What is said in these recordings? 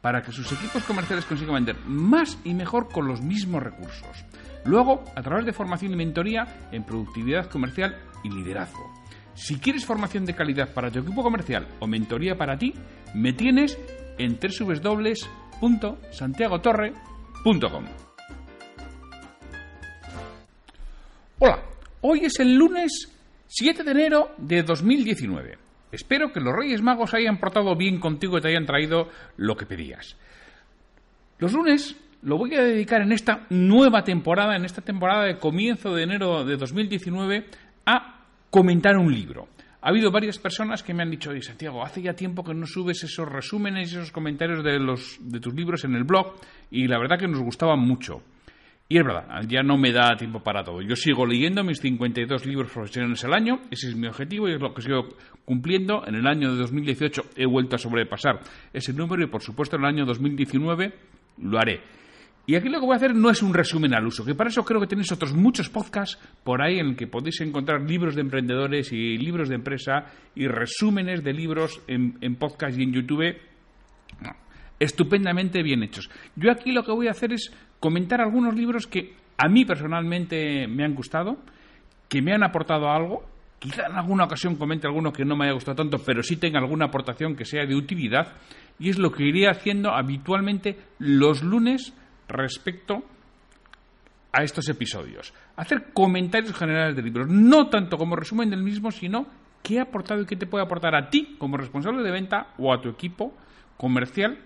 para que sus equipos comerciales consigan vender más y mejor con los mismos recursos. Luego, a través de formación y mentoría en productividad comercial y liderazgo. Si quieres formación de calidad para tu equipo comercial o mentoría para ti, me tienes en www.santiagotorre.com. Hola, hoy es el lunes 7 de enero de 2019. Espero que los Reyes Magos hayan portado bien contigo y te hayan traído lo que pedías. Los lunes lo voy a dedicar en esta nueva temporada, en esta temporada de comienzo de enero de 2019, a comentar un libro. Ha habido varias personas que me han dicho, Santiago, hace ya tiempo que no subes esos resúmenes y esos comentarios de, los, de tus libros en el blog y la verdad que nos gustaban mucho. Y es verdad, ya no me da tiempo para todo. Yo sigo leyendo mis 52 libros profesionales al año, ese es mi objetivo y es lo que sigo cumpliendo. En el año de 2018 he vuelto a sobrepasar ese número y por supuesto en el año 2019 lo haré. Y aquí lo que voy a hacer no es un resumen al uso, que para eso creo que tenéis otros muchos podcasts por ahí en el que podéis encontrar libros de emprendedores y libros de empresa y resúmenes de libros en, podcast y en YouTube estupendamente bien hechos. Yo aquí lo que voy a hacer es comentar algunos libros que a mí personalmente me han gustado, que me han aportado algo. Quizá en alguna ocasión comente alguno que no me haya gustado tanto, pero sí tenga alguna aportación que sea de utilidad. Y es lo que iré haciendo habitualmente los lunes respecto a estos episodios. Hacer comentarios generales de libros, no tanto como resumen del mismo, sino qué ha aportado y qué te puede aportar a ti como responsable de venta o a tu equipo comercial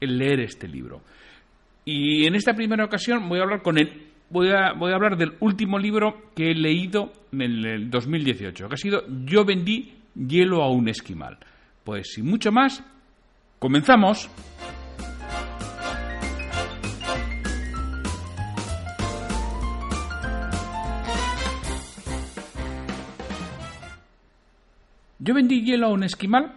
el leer este libro. Y en esta primera ocasión voy a hablar con el voy a, voy a hablar del último libro que he leído en el 2018, que ha sido Yo vendí hielo a un esquimal. Pues sin mucho más, comenzamos. Yo vendí hielo a un esquimal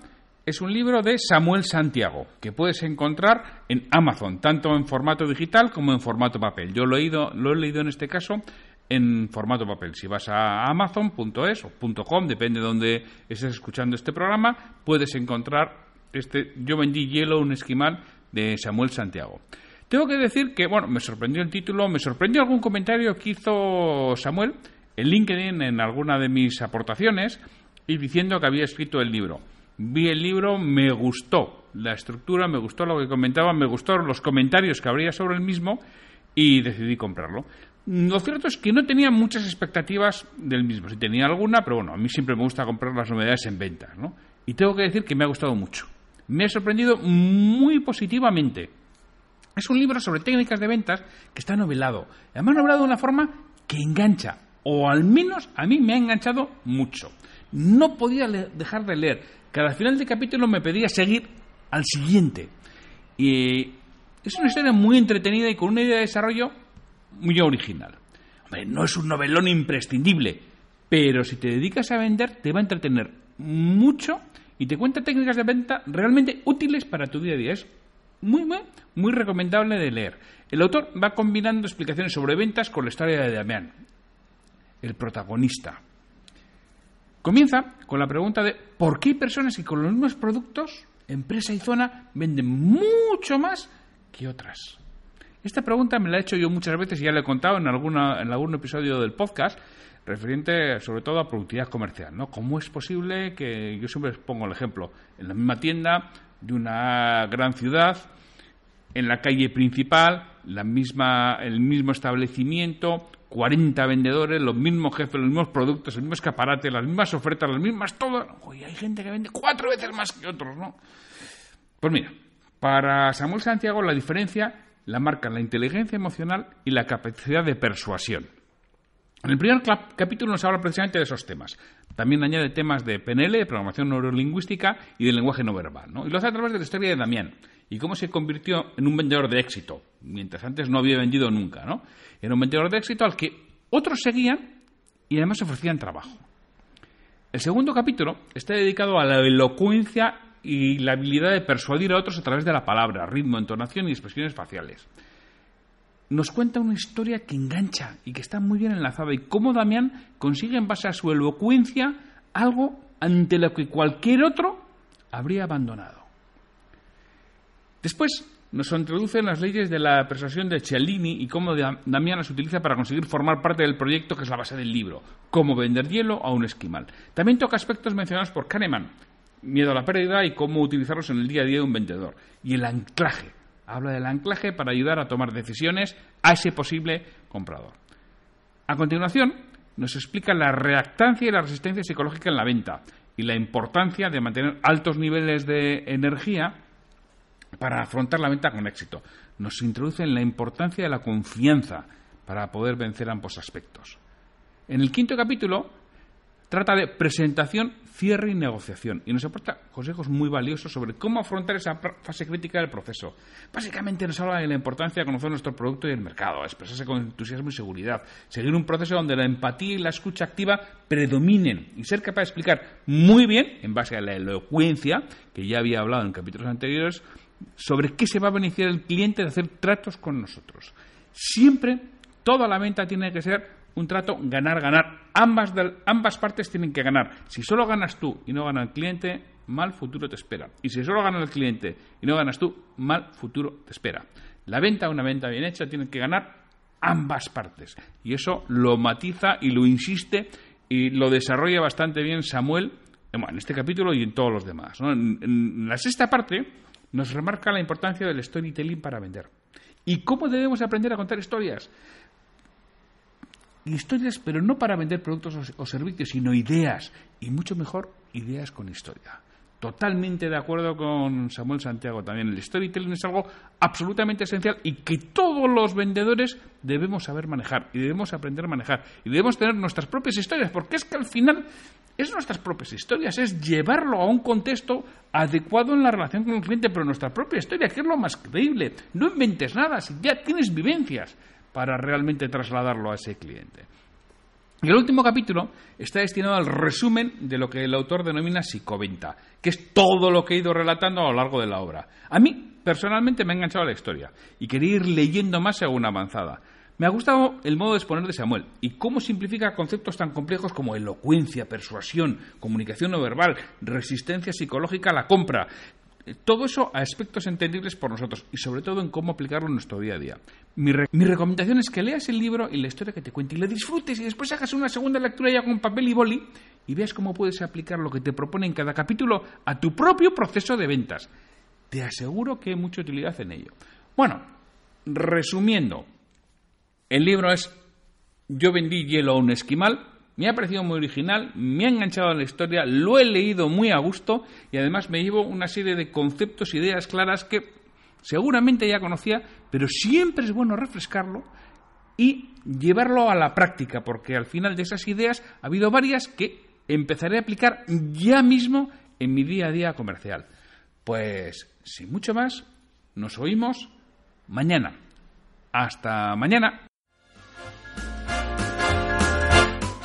es un libro de Samuel Santiago que puedes encontrar en Amazon, tanto en formato digital como en formato papel. Yo lo he, lo he leído en este caso en formato papel. Si vas a amazon.es o .com, depende de donde estés escuchando este programa, puedes encontrar este Yo vendí hielo un esquimal de Samuel Santiago. Tengo que decir que, bueno, me sorprendió el título, me sorprendió algún comentario que hizo Samuel en LinkedIn en alguna de mis aportaciones y diciendo que había escrito el libro. Vi el libro, me gustó la estructura, me gustó lo que comentaba, me gustaron los comentarios que habría sobre el mismo y decidí comprarlo. Lo cierto es que no tenía muchas expectativas del mismo. Si tenía alguna, pero bueno, a mí siempre me gusta comprar las novedades en ventas, ¿no? Y tengo que decir que me ha gustado mucho. Me ha sorprendido muy positivamente. Es un libro sobre técnicas de ventas que está novelado. Además, novelado de una forma que engancha, o al menos a mí me ha enganchado mucho. No podía dejar de leer. Cada final de capítulo me pedía seguir al siguiente. Y es una historia muy entretenida y con una idea de desarrollo muy original. No es un novelón imprescindible, pero si te dedicas a vender te va a entretener mucho y te cuenta técnicas de venta realmente útiles para tu día a día. Es muy, muy, muy recomendable de leer. El autor va combinando explicaciones sobre ventas con la historia de Damián, el protagonista. Comienza con la pregunta de por qué hay personas que con los mismos productos, empresa y zona, venden mucho más que otras. Esta pregunta me la he hecho yo muchas veces y ya la he contado en, alguna, en algún episodio del podcast, referente sobre todo a productividad comercial. ¿no? ¿Cómo es posible que, yo siempre pongo el ejemplo, en la misma tienda de una gran ciudad, en la calle principal, la misma, el mismo establecimiento, 40 vendedores, los mismos jefes, los mismos productos, el mismo escaparate, las mismas ofertas, las mismas todo. Oye, hay gente que vende cuatro veces más que otros, ¿no? Pues mira, para Samuel Santiago la diferencia la marca la inteligencia emocional y la capacidad de persuasión. En el primer capítulo nos habla precisamente de esos temas. También añade temas de PNL, de programación neurolingüística y del lenguaje no verbal. ¿no? Y lo hace a través de la historia de Damián y cómo se convirtió en un vendedor de éxito, mientras antes no había vendido nunca. ¿no? Era un vendedor de éxito al que otros seguían y además ofrecían trabajo. El segundo capítulo está dedicado a la elocuencia y la habilidad de persuadir a otros a través de la palabra, ritmo, entonación y expresiones faciales. Nos cuenta una historia que engancha y que está muy bien enlazada y cómo Damián consigue en base a su elocuencia algo ante lo que cualquier otro habría abandonado. Después nos introducen las leyes de la persuasión de Cellini y cómo Damián las utiliza para conseguir formar parte del proyecto que es la base del libro, cómo vender hielo a un esquimal. También toca aspectos mencionados por Kahneman, miedo a la pérdida y cómo utilizarlos en el día a día de un vendedor. Y el anclaje. Habla del anclaje para ayudar a tomar decisiones a ese posible comprador. A continuación, nos explica la reactancia y la resistencia psicológica en la venta y la importancia de mantener altos niveles de energía para afrontar la venta con éxito. Nos introduce en la importancia de la confianza para poder vencer ambos aspectos. En el quinto capítulo trata de presentación, cierre y negociación y nos aporta consejos muy valiosos sobre cómo afrontar esa fase crítica del proceso. Básicamente nos habla de la importancia de conocer nuestro producto y el mercado, expresarse con entusiasmo y seguridad, seguir un proceso donde la empatía y la escucha activa predominen y ser capaz de explicar muy bien, en base a la elocuencia, que ya había hablado en capítulos anteriores, sobre qué se va a beneficiar el cliente de hacer tratos con nosotros. Siempre toda la venta tiene que ser un trato ganar-ganar. Ambas, ambas partes tienen que ganar. Si solo ganas tú y no gana el cliente, mal futuro te espera. Y si solo gana el cliente y no ganas tú, mal futuro te espera. La venta, una venta bien hecha, tiene que ganar ambas partes. Y eso lo matiza y lo insiste y lo desarrolla bastante bien Samuel en este capítulo y en todos los demás. en la sexta parte nos remarca la importancia del storytelling para vender. ¿Y cómo debemos aprender a contar historias? Historias, pero no para vender productos o, servicios, sino ideas. Y mucho mejor, ideas con historia. Totalmente de acuerdo con Samuel Santiago también. El storytelling es algo absolutamente esencial y que todos los vendedores debemos saber manejar y debemos aprender a manejar. Y debemos tener nuestras propias historias, porque es que al final es nuestras propias historias, es llevarlo a un contexto adecuado en la relación con el cliente, pero nuestra propia historia, que es lo más creíble. No inventes nada, si ya tienes vivencias para realmente trasladarlo a ese cliente. Y el último capítulo está destinado al resumen de lo que el autor denomina psicoventa, que es todo lo que he ido relatando a lo largo de la obra. A mí, personalmente, me ha enganchado la historia y quería ir leyendo más según avanzada. Me ha gustado el modo de exponer de Samuel y cómo simplifica conceptos tan complejos como elocuencia, persuasión, comunicación no verbal, resistencia psicológica a la compra, todo eso a aspectos entendibles por nosotros y sobre todo en cómo aplicarlo en nuestro día a día. Mi, recomendación es que leas el libro y la historia que te cuente y la disfrutes y después hagas una segunda lectura ya con papel y boli y veas cómo puedes aplicar lo que te propone en cada capítulo a tu propio proceso de ventas. Te aseguro que hay mucha utilidad en ello. Bueno, resumiendo, el libro es Yo vendí hielo a un esquimal me ha parecido muy original, me ha enganchado en la historia, lo he leído muy a gusto y además me llevo una serie de conceptos, ideas claras que seguramente ya conocía, pero siempre es bueno refrescarlo y llevarlo a la práctica, porque al final de esas ideas ha habido varias que empezaré a aplicar ya mismo en mi día a día comercial. Pues sin mucho más, nos oímos mañana. Hasta mañana.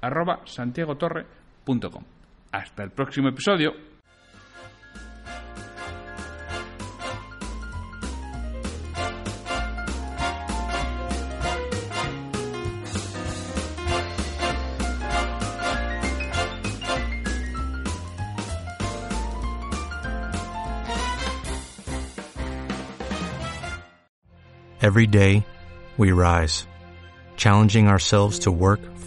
arroba santiagotorre.com. Hasta el próximo episodio. Every day, we rise, challenging ourselves to work